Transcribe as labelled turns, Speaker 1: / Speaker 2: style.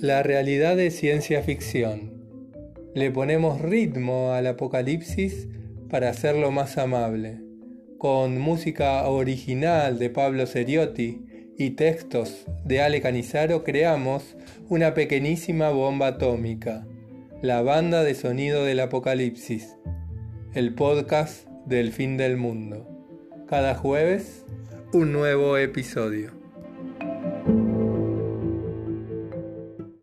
Speaker 1: La realidad de ciencia ficción. Le ponemos ritmo al apocalipsis para hacerlo más amable. Con música original de Pablo Ceriotti y textos de Ale Canizaro creamos una pequeñísima bomba atómica, la banda de sonido del apocalipsis, el podcast del fin del mundo. Cada jueves, un nuevo episodio.